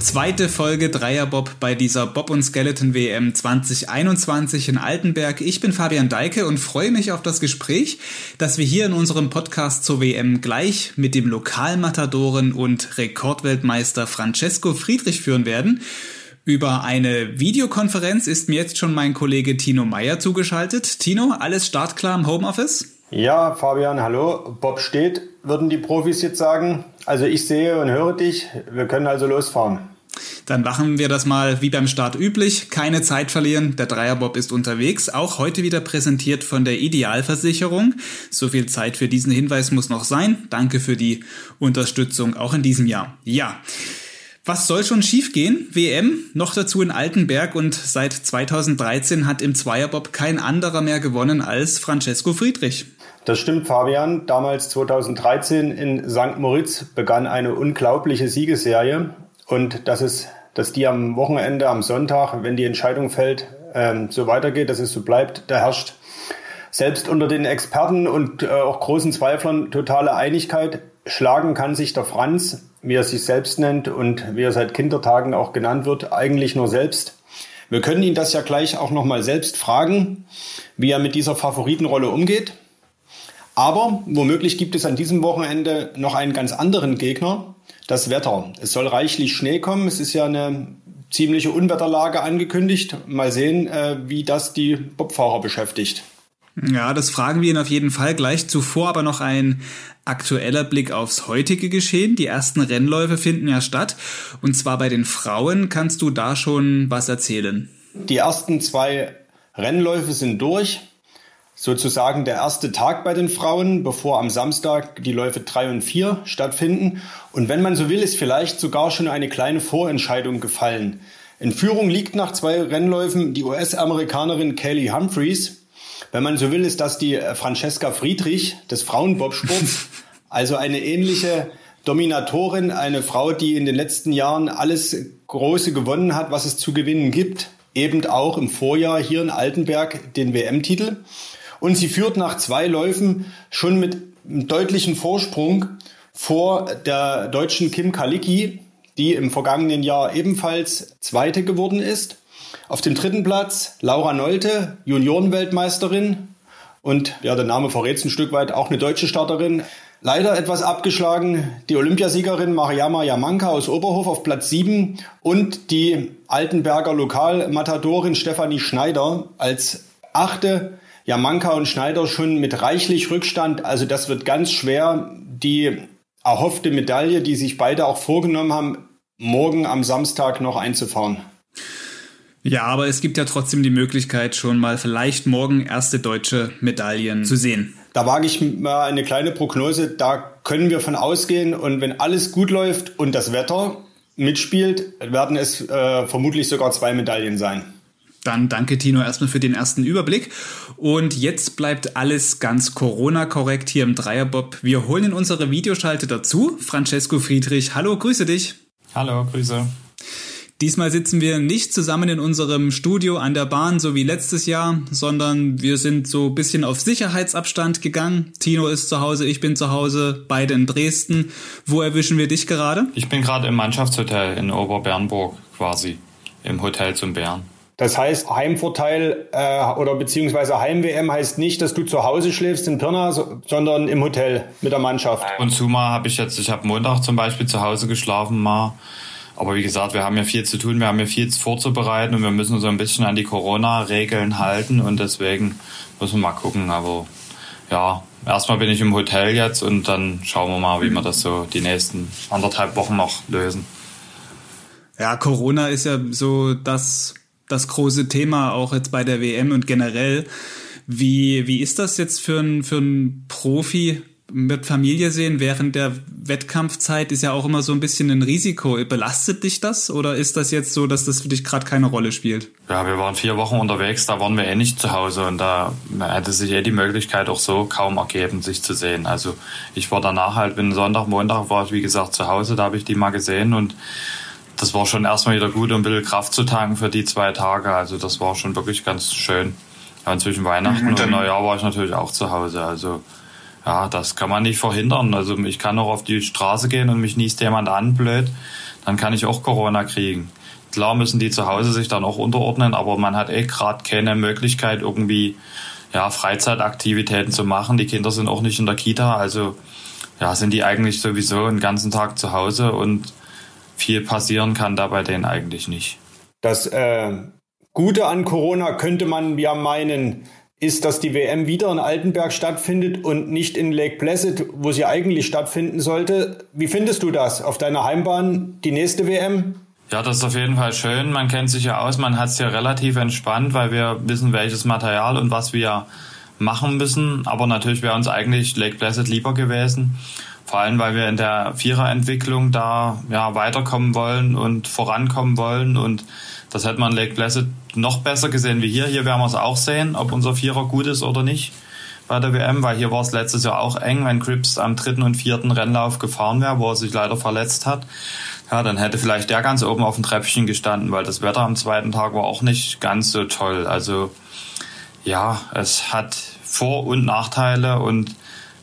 Zweite Folge Dreierbob bei dieser Bob und Skeleton WM 2021 in Altenberg. Ich bin Fabian Deike und freue mich auf das Gespräch, das wir hier in unserem Podcast zur WM gleich mit dem Lokalmatadoren und Rekordweltmeister Francesco Friedrich führen werden. Über eine Videokonferenz ist mir jetzt schon mein Kollege Tino Meyer zugeschaltet. Tino, alles startklar im Homeoffice? Ja, Fabian, hallo. Bob steht, würden die Profis jetzt sagen. Also ich sehe und höre dich. Wir können also losfahren. Dann machen wir das mal wie beim Start üblich. Keine Zeit verlieren. Der Dreierbob ist unterwegs. Auch heute wieder präsentiert von der Idealversicherung. So viel Zeit für diesen Hinweis muss noch sein. Danke für die Unterstützung auch in diesem Jahr. Ja. Was soll schon schiefgehen? WM, noch dazu in Altenberg und seit 2013 hat im Zweierbob kein anderer mehr gewonnen als Francesco Friedrich. Das stimmt, Fabian. Damals 2013 in St. Moritz begann eine unglaubliche Siegesserie und dass es, dass die am Wochenende, am Sonntag, wenn die Entscheidung fällt, ähm, so weitergeht, dass es so bleibt, da herrscht selbst unter den Experten und äh, auch großen Zweiflern totale Einigkeit. Schlagen kann sich der Franz, wie er sich selbst nennt und wie er seit Kindertagen auch genannt wird, eigentlich nur selbst. Wir können ihn das ja gleich auch nochmal selbst fragen, wie er mit dieser Favoritenrolle umgeht. Aber womöglich gibt es an diesem Wochenende noch einen ganz anderen Gegner, das Wetter. Es soll reichlich Schnee kommen. Es ist ja eine ziemliche Unwetterlage angekündigt. Mal sehen, äh, wie das die Bobfahrer beschäftigt. Ja, das fragen wir ihn auf jeden Fall gleich. Zuvor aber noch ein aktueller Blick aufs heutige Geschehen. Die ersten Rennläufe finden ja statt. Und zwar bei den Frauen. Kannst du da schon was erzählen? Die ersten zwei Rennläufe sind durch sozusagen der erste Tag bei den Frauen, bevor am Samstag die Läufe drei und vier stattfinden. Und wenn man so will, ist vielleicht sogar schon eine kleine Vorentscheidung gefallen. In Führung liegt nach zwei Rennläufen die US-Amerikanerin Kelly Humphreys. Wenn man so will, ist das die Francesca Friedrich des Frauenbobsports. Also eine ähnliche Dominatorin, eine Frau, die in den letzten Jahren alles Große gewonnen hat, was es zu gewinnen gibt. Eben auch im Vorjahr hier in Altenberg den WM-Titel. Und sie führt nach zwei Läufen schon mit einem deutlichen Vorsprung vor der deutschen Kim Kalicki, die im vergangenen Jahr ebenfalls Zweite geworden ist. Auf dem dritten Platz Laura Nolte, Juniorenweltmeisterin und ja, der Name verrät es ein Stück weit, auch eine deutsche Starterin. Leider etwas abgeschlagen die Olympiasiegerin Mariama Yamanka aus Oberhof auf Platz 7 und die Altenberger Lokalmatadorin Stefanie Schneider als achte ja Manka und Schneider schon mit reichlich Rückstand. Also das wird ganz schwer, die erhoffte Medaille, die sich beide auch vorgenommen haben, morgen am Samstag noch einzufahren. Ja, aber es gibt ja trotzdem die Möglichkeit, schon mal vielleicht morgen erste deutsche Medaillen zu sehen. Da wage ich mal eine kleine Prognose. Da können wir von ausgehen. Und wenn alles gut läuft und das Wetter mitspielt, werden es äh, vermutlich sogar zwei Medaillen sein. Dann danke Tino erstmal für den ersten Überblick. Und jetzt bleibt alles ganz Corona-korrekt hier im Dreierbob. Wir holen in unsere Videoschalte dazu. Francesco Friedrich, hallo, grüße dich. Hallo, grüße. Diesmal sitzen wir nicht zusammen in unserem Studio an der Bahn, so wie letztes Jahr, sondern wir sind so ein bisschen auf Sicherheitsabstand gegangen. Tino ist zu Hause, ich bin zu Hause, beide in Dresden. Wo erwischen wir dich gerade? Ich bin gerade im Mannschaftshotel in Oberbernburg quasi, im Hotel zum Bären. Das heißt, Heimvorteil äh, oder beziehungsweise Heim-WM heißt nicht, dass du zu Hause schläfst in Pirna, so, sondern im Hotel mit der Mannschaft. Und zu mal habe ich jetzt, ich habe Montag zum Beispiel zu Hause geschlafen mal. Aber wie gesagt, wir haben ja viel zu tun, wir haben ja viel vorzubereiten und wir müssen so ein bisschen an die Corona-Regeln halten und deswegen müssen wir mal gucken. Aber ja, erstmal bin ich im Hotel jetzt und dann schauen wir mal, wie wir das so die nächsten anderthalb Wochen noch lösen. Ja, Corona ist ja so das das große Thema auch jetzt bei der WM und generell. Wie, wie ist das jetzt für einen für Profi mit Familie sehen während der Wettkampfzeit ist ja auch immer so ein bisschen ein Risiko. Belastet dich das oder ist das jetzt so, dass das für dich gerade keine Rolle spielt? Ja, wir waren vier Wochen unterwegs, da waren wir eh nicht zu Hause und da hätte sich eh die Möglichkeit auch so kaum ergeben, sich zu sehen. Also ich war danach halt, wenn Sonntag, Montag war ich wie gesagt zu Hause, da habe ich die mal gesehen und das war schon erstmal wieder gut, um ein bisschen Kraft zu tanken für die zwei Tage. Also das war schon wirklich ganz schön. Ja, und zwischen Weihnachten mhm. und Neujahr war ich natürlich auch zu Hause. Also ja, das kann man nicht verhindern. Also ich kann auch auf die Straße gehen und mich niest jemand an, blöd, dann kann ich auch Corona kriegen. Klar müssen die zu Hause sich dann auch unterordnen, aber man hat eh gerade keine Möglichkeit, irgendwie ja, Freizeitaktivitäten zu machen. Die Kinder sind auch nicht in der Kita, also ja, sind die eigentlich sowieso den ganzen Tag zu Hause und viel passieren kann da bei denen eigentlich nicht. Das äh, Gute an Corona könnte man ja meinen, ist, dass die WM wieder in Altenberg stattfindet und nicht in Lake Placid, wo sie eigentlich stattfinden sollte. Wie findest du das auf deiner Heimbahn, die nächste WM? Ja, das ist auf jeden Fall schön. Man kennt sich ja aus, man hat es ja relativ entspannt, weil wir wissen, welches Material und was wir machen müssen. Aber natürlich wäre uns eigentlich Lake Placid lieber gewesen. Vor allem, weil wir in der Viererentwicklung da ja, weiterkommen wollen und vorankommen wollen. Und das hätte man Lake Placid noch besser gesehen wie hier. Hier werden wir es auch sehen, ob unser Vierer gut ist oder nicht bei der WM, weil hier war es letztes Jahr auch eng, wenn Cripps am dritten und vierten Rennlauf gefahren wäre, wo er sich leider verletzt hat. Ja, dann hätte vielleicht der ganz oben auf dem Treppchen gestanden, weil das Wetter am zweiten Tag war auch nicht ganz so toll. Also ja, es hat Vor- und Nachteile und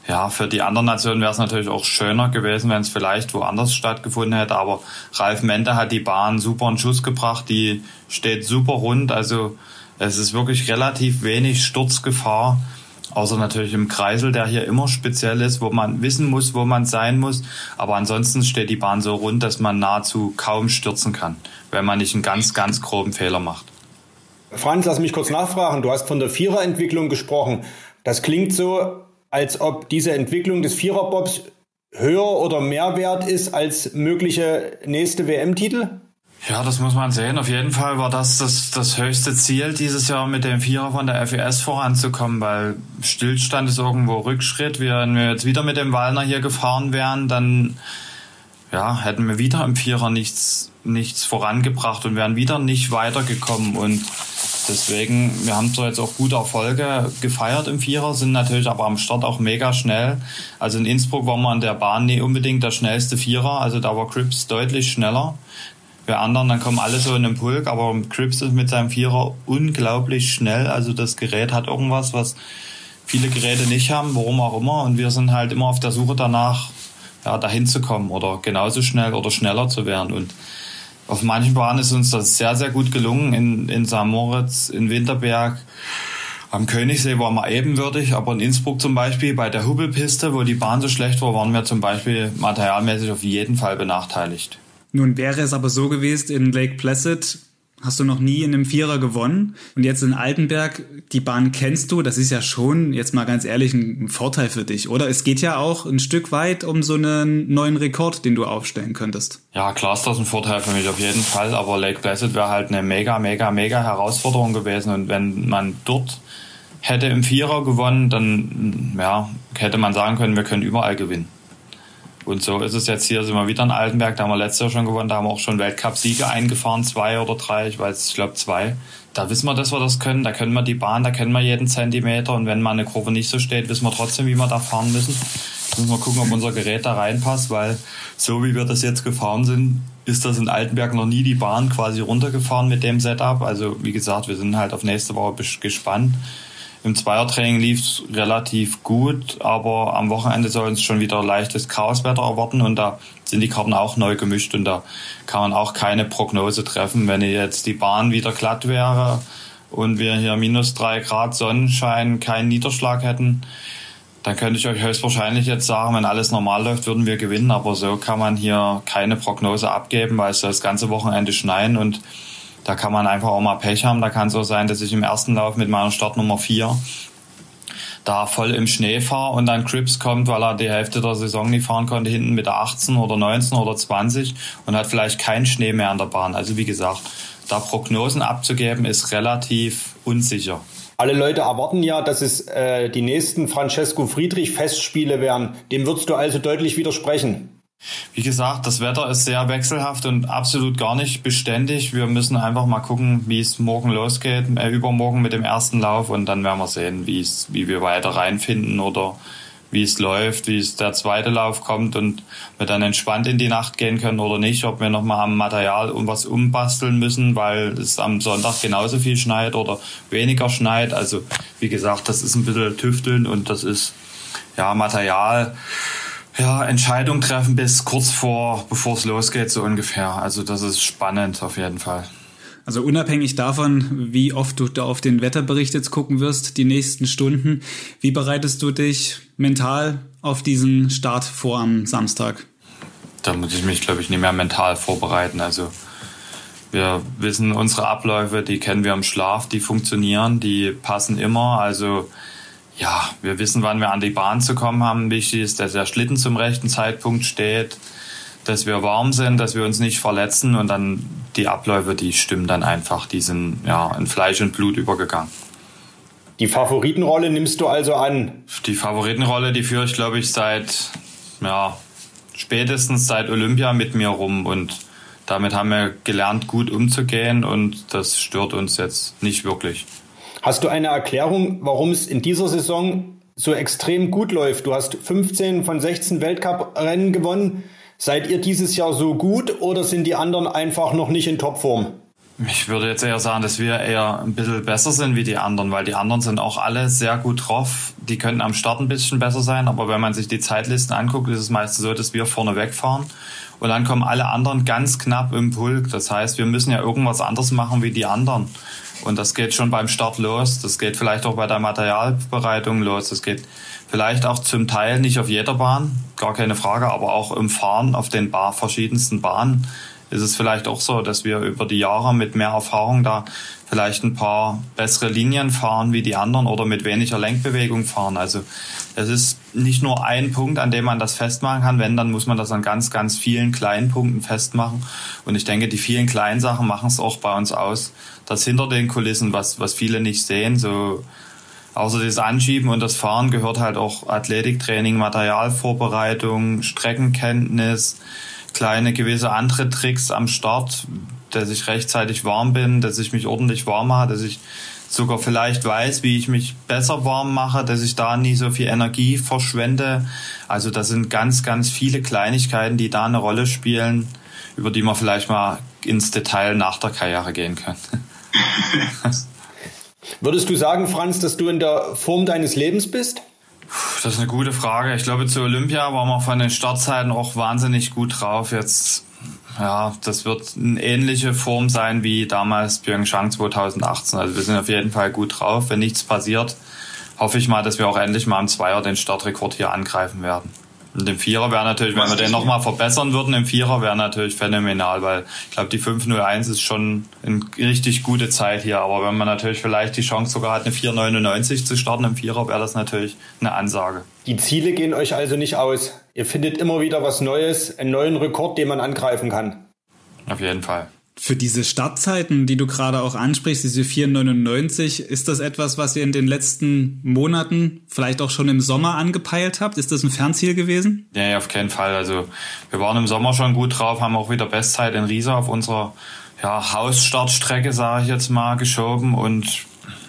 ja, für die anderen Nationen wäre es natürlich auch schöner gewesen, wenn es vielleicht woanders stattgefunden hätte. Aber Ralf Mente hat die Bahn super in Schuss gebracht. Die steht super rund. Also es ist wirklich relativ wenig Sturzgefahr. Außer natürlich im Kreisel, der hier immer speziell ist, wo man wissen muss, wo man sein muss. Aber ansonsten steht die Bahn so rund, dass man nahezu kaum stürzen kann, wenn man nicht einen ganz, ganz groben Fehler macht. Franz, lass mich kurz nachfragen. Du hast von der Viererentwicklung gesprochen. Das klingt so, als ob diese Entwicklung des Viererbobs höher oder mehr wert ist als mögliche nächste WM-Titel? Ja, das muss man sehen. Auf jeden Fall war das, das das höchste Ziel dieses Jahr mit dem Vierer von der FES voranzukommen, weil Stillstand ist irgendwo Rückschritt. Wenn wir jetzt wieder mit dem Wallner hier gefahren wären, dann ja, hätten wir wieder im Vierer nichts, nichts vorangebracht und wären wieder nicht weitergekommen. Und deswegen, wir haben zwar jetzt auch gute Erfolge gefeiert im Vierer, sind natürlich aber am Start auch mega schnell. Also in Innsbruck war man an der Bahn nie unbedingt der schnellste Vierer, also da war Crips deutlich schneller. Bei anderen, dann kommen alle so in den Pulk, aber Crips ist mit seinem Vierer unglaublich schnell. Also das Gerät hat irgendwas, was viele Geräte nicht haben, warum auch immer. Und wir sind halt immer auf der Suche danach, ja, dahin zu kommen oder genauso schnell oder schneller zu werden. Und auf manchen Bahnen ist uns das sehr, sehr gut gelungen. In, in St. Moritz, in Winterberg, am Königssee waren wir ebenwürdig, aber in Innsbruck zum Beispiel bei der Hubbelpiste, wo die Bahn so schlecht war, waren wir zum Beispiel materialmäßig auf jeden Fall benachteiligt. Nun wäre es aber so gewesen, in Lake Placid hast du noch nie in einem Vierer gewonnen. Und jetzt in Altenberg, die Bahn kennst du, das ist ja schon, jetzt mal ganz ehrlich, ein Vorteil für dich, oder? Es geht ja auch ein Stück weit um so einen neuen Rekord, den du aufstellen könntest. Ja, klar ist das ein Vorteil für mich auf jeden Fall, aber Lake Placid wäre halt eine mega, mega, mega Herausforderung gewesen. Und wenn man dort hätte im Vierer gewonnen, dann ja, hätte man sagen können, wir können überall gewinnen. Und so ist es jetzt hier, sind wir wieder in Altenberg, da haben wir letztes Jahr schon gewonnen, da haben wir auch schon Weltcup-Siege eingefahren, zwei oder drei, ich weiß, ich glaube zwei. Da wissen wir, dass wir das können, da können wir die Bahn, da kennen wir jeden Zentimeter und wenn mal eine Kurve nicht so steht, wissen wir trotzdem, wie wir da fahren müssen. Jetzt müssen wir gucken, ob unser Gerät da reinpasst, weil so wie wir das jetzt gefahren sind, ist das in Altenberg noch nie die Bahn quasi runtergefahren mit dem Setup. Also wie gesagt, wir sind halt auf nächste Woche gespannt. Im Zweiertraining lief es relativ gut, aber am Wochenende soll uns schon wieder leichtes Chaoswetter erwarten und da sind die Karten auch neu gemischt und da kann man auch keine Prognose treffen. Wenn jetzt die Bahn wieder glatt wäre und wir hier minus drei Grad Sonnenschein, keinen Niederschlag hätten, dann könnte ich euch höchstwahrscheinlich jetzt sagen, wenn alles normal läuft, würden wir gewinnen. Aber so kann man hier keine Prognose abgeben, weil es das ganze Wochenende schneien und da kann man einfach auch mal Pech haben. Da kann es so sein, dass ich im ersten Lauf mit meiner Startnummer 4 da voll im Schnee fahre und dann Crips kommt, weil er die Hälfte der Saison nicht fahren konnte, hinten mit der 18 oder 19 oder 20 und hat vielleicht keinen Schnee mehr an der Bahn. Also wie gesagt, da Prognosen abzugeben ist relativ unsicher. Alle Leute erwarten ja, dass es äh, die nächsten Francesco Friedrich Festspiele werden. Dem würdest du also deutlich widersprechen. Wie gesagt, das Wetter ist sehr wechselhaft und absolut gar nicht beständig. Wir müssen einfach mal gucken, wie es morgen losgeht, äh, übermorgen mit dem ersten Lauf und dann werden wir sehen, wie es, wie wir weiter reinfinden oder wie es läuft, wie es der zweite Lauf kommt und wir dann entspannt in die Nacht gehen können oder nicht, ob wir nochmal am Material um was umbasteln müssen, weil es am Sonntag genauso viel schneit oder weniger schneit. Also wie gesagt, das ist ein bisschen tüfteln und das ist ja, Material, ja, Entscheidung treffen bis kurz vor, bevor es losgeht, so ungefähr. Also das ist spannend auf jeden Fall. Also unabhängig davon, wie oft du da auf den Wetterbericht jetzt gucken wirst, die nächsten Stunden, wie bereitest du dich mental auf diesen Start vor am Samstag? Da muss ich mich, glaube ich, nicht mehr mental vorbereiten. Also wir wissen unsere Abläufe, die kennen wir im Schlaf, die funktionieren, die passen immer. Also ja, wir wissen, wann wir an die Bahn zu kommen haben. Wichtig ist, dass der Schlitten zum rechten Zeitpunkt steht, dass wir warm sind, dass wir uns nicht verletzen und dann die Abläufe, die stimmen dann einfach. Die sind ja in Fleisch und Blut übergegangen. Die Favoritenrolle nimmst du also an? Die Favoritenrolle, die führe ich, glaube ich, seit ja, spätestens seit Olympia mit mir rum und damit haben wir gelernt, gut umzugehen und das stört uns jetzt nicht wirklich. Hast du eine Erklärung, warum es in dieser Saison so extrem gut läuft? Du hast 15 von 16 Weltcuprennen gewonnen. Seid ihr dieses Jahr so gut oder sind die anderen einfach noch nicht in Topform? Ich würde jetzt eher sagen, dass wir eher ein bisschen besser sind wie die anderen, weil die anderen sind auch alle sehr gut drauf. Die könnten am Start ein bisschen besser sein, aber wenn man sich die Zeitlisten anguckt, ist es meistens so, dass wir vorne wegfahren und dann kommen alle anderen ganz knapp im Pulk. Das heißt, wir müssen ja irgendwas anderes machen wie die anderen. Und das geht schon beim Start los. Das geht vielleicht auch bei der Materialbereitung los. Das geht vielleicht auch zum Teil nicht auf jeder Bahn, gar keine Frage, aber auch im Fahren auf den Bar verschiedensten Bahnen ist es vielleicht auch so, dass wir über die Jahre mit mehr Erfahrung da vielleicht ein paar bessere Linien fahren wie die anderen oder mit weniger Lenkbewegung fahren. Also es ist nicht nur ein Punkt, an dem man das festmachen kann. Wenn, dann muss man das an ganz, ganz vielen kleinen Punkten festmachen. Und ich denke, die vielen kleinen Sachen machen es auch bei uns aus. Das hinter den Kulissen, was, was viele nicht sehen, so außer das Anschieben und das Fahren gehört halt auch Athletiktraining, Materialvorbereitung, Streckenkenntnis, kleine gewisse andere Tricks am Start, dass ich rechtzeitig warm bin, dass ich mich ordentlich warm mache, dass ich sogar vielleicht weiß, wie ich mich besser warm mache, dass ich da nie so viel Energie verschwende. Also das sind ganz, ganz viele Kleinigkeiten, die da eine Rolle spielen, über die man vielleicht mal ins Detail nach der Karriere gehen kann. Würdest du sagen, Franz, dass du in der Form deines Lebens bist? Das ist eine gute Frage. Ich glaube, zu Olympia waren wir von den Startzeiten auch wahnsinnig gut drauf. Jetzt, ja, das wird eine ähnliche Form sein wie damals Pyeongchang 2018. Also wir sind auf jeden Fall gut drauf. Wenn nichts passiert, hoffe ich mal, dass wir auch endlich mal im Zweier den Startrekord hier angreifen werden. Und im Vierer wäre natürlich, wenn wir den nochmal verbessern würden, im Vierer wäre natürlich phänomenal, weil ich glaube, die 501 ist schon eine richtig gute Zeit hier. Aber wenn man natürlich vielleicht die Chance sogar hat, eine 499 zu starten im Vierer, wäre das natürlich eine Ansage. Die Ziele gehen euch also nicht aus. Ihr findet immer wieder was Neues, einen neuen Rekord, den man angreifen kann. Auf jeden Fall. Für diese Startzeiten, die du gerade auch ansprichst, diese 4,99, ist das etwas, was ihr in den letzten Monaten, vielleicht auch schon im Sommer angepeilt habt? Ist das ein Fernziel gewesen? Nee, auf keinen Fall. Also wir waren im Sommer schon gut drauf, haben auch wieder Bestzeit in Riesa auf unserer ja, Hausstartstrecke, sage ich jetzt mal, geschoben und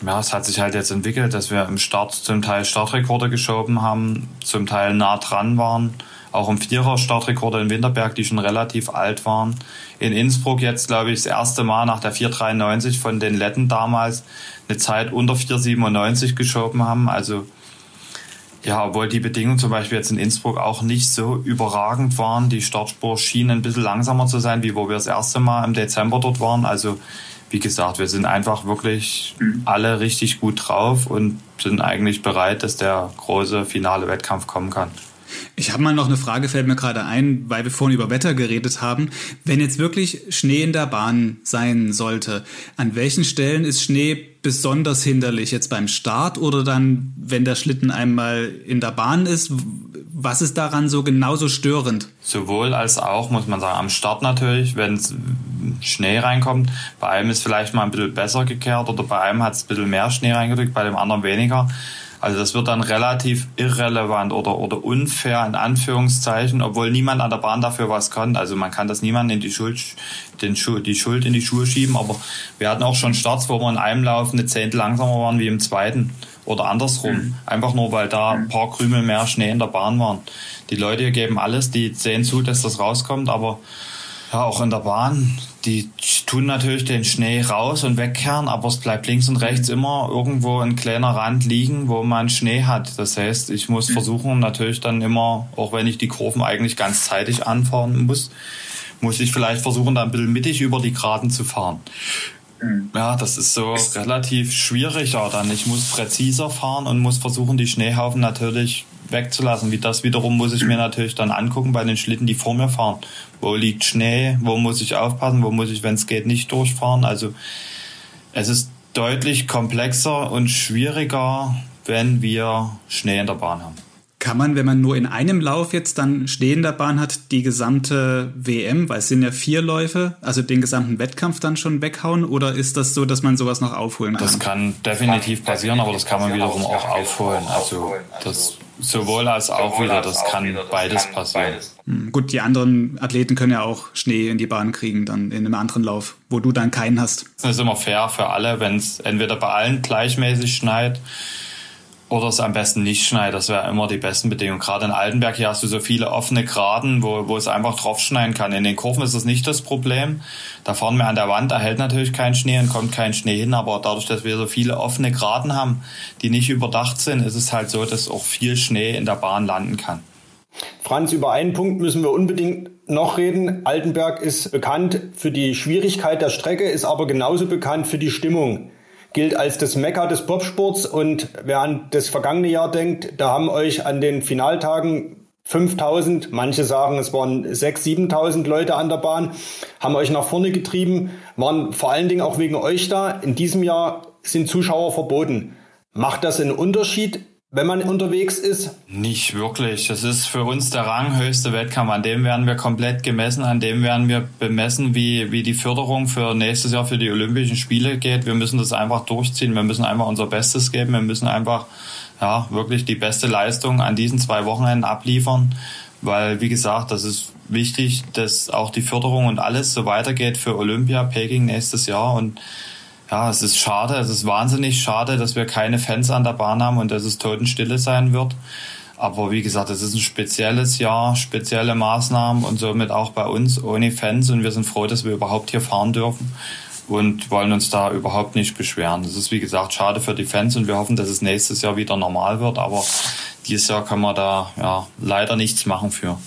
ja, es hat sich halt jetzt entwickelt, dass wir im Start zum Teil Startrekorde geschoben haben, zum Teil nah dran waren auch im Vierer Startrekorde in Winterberg, die schon relativ alt waren. In Innsbruck jetzt, glaube ich, das erste Mal nach der 493 von den Letten damals eine Zeit unter 497 geschoben haben. Also ja, obwohl die Bedingungen zum Beispiel jetzt in Innsbruck auch nicht so überragend waren. Die Startspur schien ein bisschen langsamer zu sein, wie wo wir das erste Mal im Dezember dort waren. Also wie gesagt, wir sind einfach wirklich alle richtig gut drauf und sind eigentlich bereit, dass der große finale Wettkampf kommen kann. Ich habe mal noch eine Frage, fällt mir gerade ein, weil wir vorhin über Wetter geredet haben. Wenn jetzt wirklich Schnee in der Bahn sein sollte, an welchen Stellen ist Schnee besonders hinderlich? Jetzt beim Start oder dann, wenn der Schlitten einmal in der Bahn ist? Was ist daran so genauso störend? Sowohl als auch, muss man sagen, am Start natürlich, wenn Schnee reinkommt. Bei einem ist vielleicht mal ein bisschen besser gekehrt oder bei einem hat es ein bisschen mehr Schnee reingedrückt, bei dem anderen weniger. Also das wird dann relativ irrelevant oder, oder unfair in Anführungszeichen, obwohl niemand an der Bahn dafür was kann. Also man kann das niemandem in die Schuld, den Schu die Schuld in die Schuhe schieben, aber wir hatten auch schon Starts, wo wir in einem Lauf eine Zehntel langsamer waren wie im zweiten oder andersrum. Mhm. Einfach nur, weil da ein paar Krümel mehr Schnee in der Bahn waren. Die Leute geben alles, die sehen zu, dass das rauskommt, aber Ja, auch in der Bahn. Die tun natürlich den Schnee raus und wegkehren, aber es bleibt links und rechts immer irgendwo ein kleiner Rand liegen, wo man Schnee hat. Das heißt, ich muss versuchen, natürlich dann immer, auch wenn ich die Kurven eigentlich ganz zeitig anfahren muss, muss ich vielleicht versuchen, da ein bisschen mittig über die Geraden zu fahren. Mhm. Ja, das ist so relativ schwieriger dann. Ich muss präziser fahren und muss versuchen, die Schneehaufen natürlich wegzulassen. Wie das wiederum muss ich mir natürlich dann angucken bei den Schlitten, die vor mir fahren. Wo liegt Schnee? Wo muss ich aufpassen? Wo muss ich, wenn es geht, nicht durchfahren? Also es ist deutlich komplexer und schwieriger, wenn wir Schnee in der Bahn haben. Kann man, wenn man nur in einem Lauf jetzt dann stehender Bahn hat, die gesamte WM, weil es sind ja vier Läufe, also den gesamten Wettkampf dann schon weghauen? Oder ist das so, dass man sowas noch aufholen kann? Das kann definitiv passieren, aber das kann man wiederum auch aufholen. Also das sowohl als auch wieder, das kann beides passieren. Hm, gut, die anderen Athleten können ja auch Schnee in die Bahn kriegen, dann in einem anderen Lauf, wo du dann keinen hast. Das ist immer fair für alle, wenn es entweder bei allen gleichmäßig schneit oder es am besten nicht schneit. Das wäre immer die besten Bedingungen. Gerade in Altenberg hier hast du so viele offene Graden, wo, wo es einfach drauf schneien kann. In den Kurven ist das nicht das Problem. Da fahren wir an der Wand, da hält natürlich kein Schnee und kommt kein Schnee hin. Aber dadurch, dass wir so viele offene Graden haben, die nicht überdacht sind, ist es halt so, dass auch viel Schnee in der Bahn landen kann. Franz, über einen Punkt müssen wir unbedingt noch reden. Altenberg ist bekannt für die Schwierigkeit der Strecke, ist aber genauso bekannt für die Stimmung gilt als das Mekka des Bobsports. Und wer an das vergangene Jahr denkt, da haben euch an den Finaltagen 5000, manche sagen, es waren 6.000, 7.000 Leute an der Bahn, haben euch nach vorne getrieben, waren vor allen Dingen auch wegen euch da. In diesem Jahr sind Zuschauer verboten. Macht das einen Unterschied wenn man unterwegs ist? Nicht wirklich. Das ist für uns der ranghöchste Wettkampf. An dem werden wir komplett gemessen. An dem werden wir bemessen, wie, wie die Förderung für nächstes Jahr für die Olympischen Spiele geht. Wir müssen das einfach durchziehen. Wir müssen einfach unser Bestes geben. Wir müssen einfach, ja, wirklich die beste Leistung an diesen zwei Wochenenden abliefern. Weil, wie gesagt, das ist wichtig, dass auch die Förderung und alles so weitergeht für Olympia, Peking nächstes Jahr und ja, es ist schade, es ist wahnsinnig schade, dass wir keine Fans an der Bahn haben und dass es Totenstille sein wird. Aber wie gesagt, es ist ein spezielles Jahr, spezielle Maßnahmen und somit auch bei uns ohne Fans und wir sind froh, dass wir überhaupt hier fahren dürfen und wollen uns da überhaupt nicht beschweren. Das ist wie gesagt schade für die Fans und wir hoffen, dass es nächstes Jahr wieder normal wird, aber dieses Jahr kann man da ja leider nichts machen für.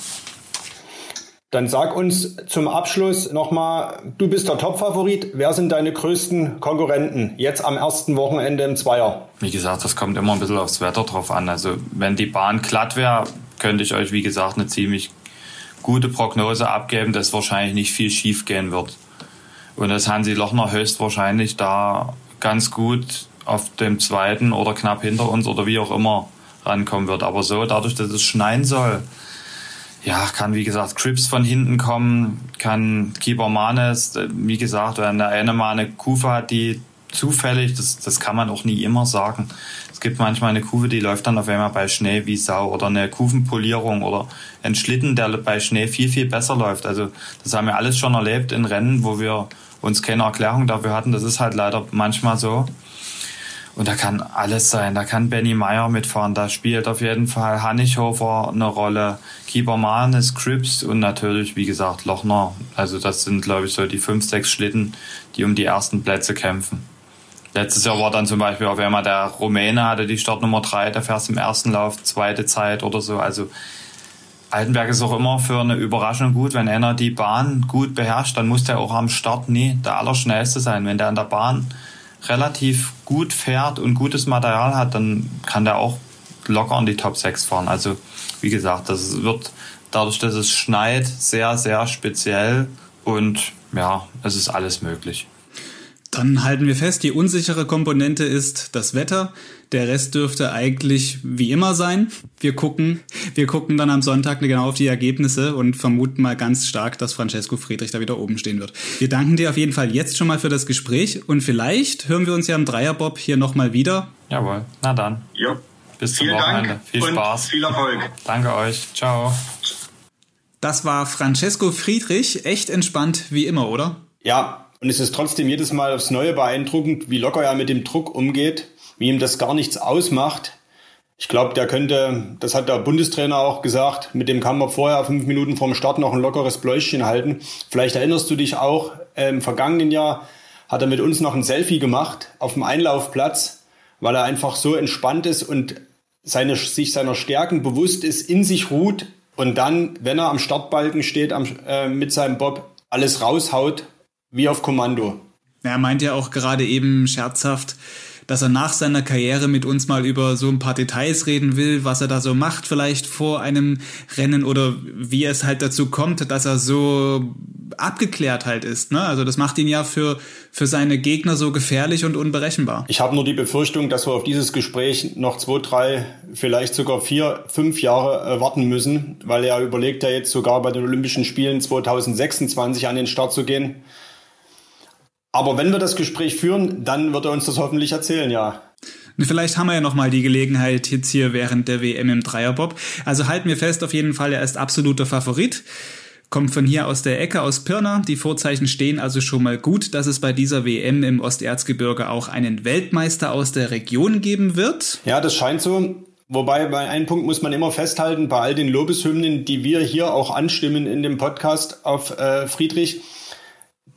Dann sag uns zum Abschluss nochmal, du bist der Top-Favorit. Wer sind deine größten Konkurrenten jetzt am ersten Wochenende im Zweier? Wie gesagt, das kommt immer ein bisschen aufs Wetter drauf an. Also wenn die Bahn glatt wäre, könnte ich euch, wie gesagt, eine ziemlich gute Prognose abgeben, dass wahrscheinlich nicht viel schief gehen wird. Und dass Hansi Lochner höchstwahrscheinlich da ganz gut auf dem zweiten oder knapp hinter uns oder wie auch immer rankommen wird. Aber so, dadurch, dass es schneien soll, ja, kann wie gesagt Crips von hinten kommen, kann Keeper Manes, wie gesagt, wenn der eine mal eine Kufe hat, die zufällig, das, das kann man auch nie immer sagen. Es gibt manchmal eine Kufe, die läuft dann auf einmal bei Schnee wie Sau oder eine Kufenpolierung oder ein Schlitten, der bei Schnee viel, viel besser läuft. Also das haben wir alles schon erlebt in Rennen, wo wir uns keine Erklärung dafür hatten. Das ist halt leider manchmal so. Und da kann alles sein. Da kann Benny Meyer mitfahren. Da spielt auf jeden Fall Hannichhofer eine Rolle. Keeper Manes, Crips und natürlich, wie gesagt, Lochner. Also das sind, glaube ich, so die fünf, sechs Schlitten, die um die ersten Plätze kämpfen. Letztes Jahr war dann zum Beispiel auf einmal der Rumäne hatte die Startnummer drei, der fährt im ersten Lauf, zweite Zeit oder so. Also Altenberg ist auch immer für eine Überraschung gut. Wenn einer die Bahn gut beherrscht, dann muss der auch am Start nie der Allerschnellste sein. Wenn der an der Bahn relativ gut fährt und gutes Material hat, dann kann der auch locker in die Top 6 fahren. Also wie gesagt, das wird dadurch, dass es schneit, sehr, sehr speziell und ja, es ist alles möglich. Dann halten wir fest, die unsichere Komponente ist das Wetter. Der Rest dürfte eigentlich wie immer sein. Wir gucken, wir gucken dann am Sonntag genau auf die Ergebnisse und vermuten mal ganz stark, dass Francesco Friedrich da wieder oben stehen wird. Wir danken dir auf jeden Fall jetzt schon mal für das Gespräch und vielleicht hören wir uns ja im Dreierbob hier nochmal wieder. Jawohl, na dann. Jo. Bis zum Vielen Wochenende. Dank viel Spaß. Viel Erfolg. Danke euch. Ciao. Das war Francesco Friedrich. Echt entspannt wie immer, oder? Ja, und es ist trotzdem jedes Mal aufs Neue beeindruckend, wie locker er mit dem Druck umgeht, wie ihm das gar nichts ausmacht. Ich glaube, der könnte, das hat der Bundestrainer auch gesagt, mit dem kann man vorher fünf Minuten vorm Start noch ein lockeres Bläuschen halten. Vielleicht erinnerst du dich auch, äh, im vergangenen Jahr hat er mit uns noch ein Selfie gemacht auf dem Einlaufplatz, weil er einfach so entspannt ist und seine, sich seiner Stärken bewusst ist, in sich ruht und dann, wenn er am Startbalken steht am, äh, mit seinem Bob, alles raushaut, wie auf Kommando. Er meint ja auch gerade eben scherzhaft, dass er nach seiner Karriere mit uns mal über so ein paar Details reden will, was er da so macht, vielleicht vor einem Rennen oder wie es halt dazu kommt, dass er so abgeklärt halt ist. Ne? Also das macht ihn ja für, für seine Gegner so gefährlich und unberechenbar. Ich habe nur die Befürchtung, dass wir auf dieses Gespräch noch zwei, drei, vielleicht sogar vier, fünf Jahre äh, warten müssen, weil er überlegt ja jetzt sogar bei den Olympischen Spielen 2026 an den Start zu gehen. Aber wenn wir das Gespräch führen, dann wird er uns das hoffentlich erzählen, ja. Vielleicht haben wir ja noch mal die Gelegenheit jetzt hier während der WM im Dreierbob. Also halten wir fest, auf jeden Fall, er ist absoluter Favorit. Kommt von hier aus der Ecke aus Pirna. Die Vorzeichen stehen also schon mal gut, dass es bei dieser WM im Osterzgebirge auch einen Weltmeister aus der Region geben wird. Ja, das scheint so. Wobei bei einem Punkt muss man immer festhalten, bei all den Lobeshymnen, die wir hier auch anstimmen in dem Podcast auf äh, Friedrich,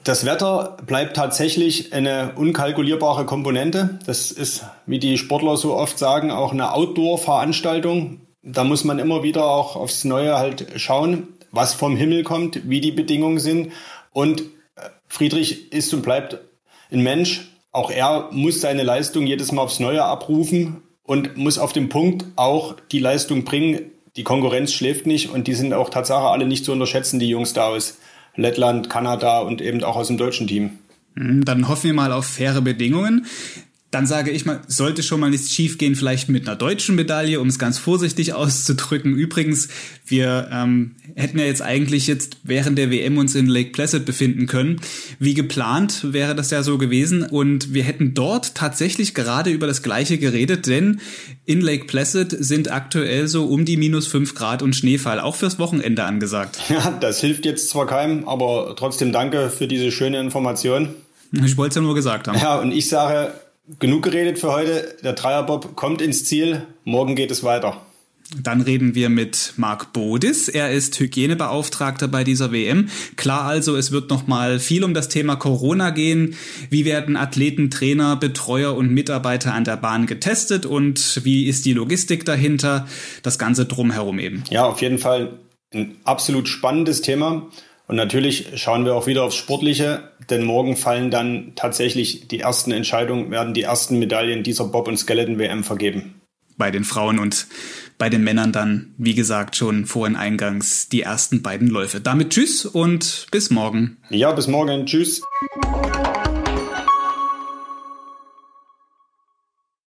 das Wetter bleibt tatsächlich eine unkalkulierbare Komponente. Das ist, wie die Sportler so oft sagen, auch eine Outdoor-Veranstaltung. Da muss man immer wieder auch aufs Neue halt schauen, was vom Himmel kommt, wie die Bedingungen sind. Und äh, Friedrich ist und bleibt ein Mensch. Auch er muss seine Leistung jedes Mal aufs Neue abrufen und muss auf dem Punkt auch die Leistung bringen. Die Konkurrenz schläft nicht und die sind auch Tatsache alle nicht zu unterschätzen, die Jungs da aus Lettland, Kanada und eben auch aus dem deutschen Team. Hm, dann hoffen wir mal auf faire Bedingungen. Dann sage ich mal, sollte schon mal nichts schiefgehen, vielleicht mit einer deutschen Medaille, um es ganz vorsichtig auszudrücken. Übrigens, wir ähm, hätten ja jetzt eigentlich jetzt während der WM uns in Lake Placid befinden können. Wie geplant wäre das ja so gewesen und wir hätten dort tatsächlich gerade über das Gleiche geredet, denn in Lake Placid sind aktuell so um die minus fünf Grad und Schneefall, auch fürs Wochenende angesagt. Ja, das hilft jetzt zwar keinem, aber trotzdem danke für diese schöne Information. Ich wollte es ja nur gesagt haben. Ja, und ich sage, genug geredet für heute. Der Dreierbob kommt ins Ziel. Morgen geht es weiter. Dann reden wir mit Marc Bodis. Er ist Hygienebeauftragter bei dieser WM. Klar also, es wird noch mal viel um das Thema Corona gehen. Wie werden Athleten, Trainer, Betreuer und Mitarbeiter an der Bahn getestet und wie ist die Logistik dahinter? Das Ganze drumherum eben. Ja, auf jeden Fall ein absolut spannendes Thema. Und natürlich schauen wir auch wieder aufs Sportliche, denn morgen fallen dann tatsächlich die ersten Entscheidungen, werden die ersten Medaillen dieser Bob- und Skeleton-WM vergeben. Bei den Frauen und bei den Männern dann, wie gesagt, schon vorhin eingangs die ersten beiden Läufe. Damit tschüss und bis morgen. Ja, bis morgen. Tschüss.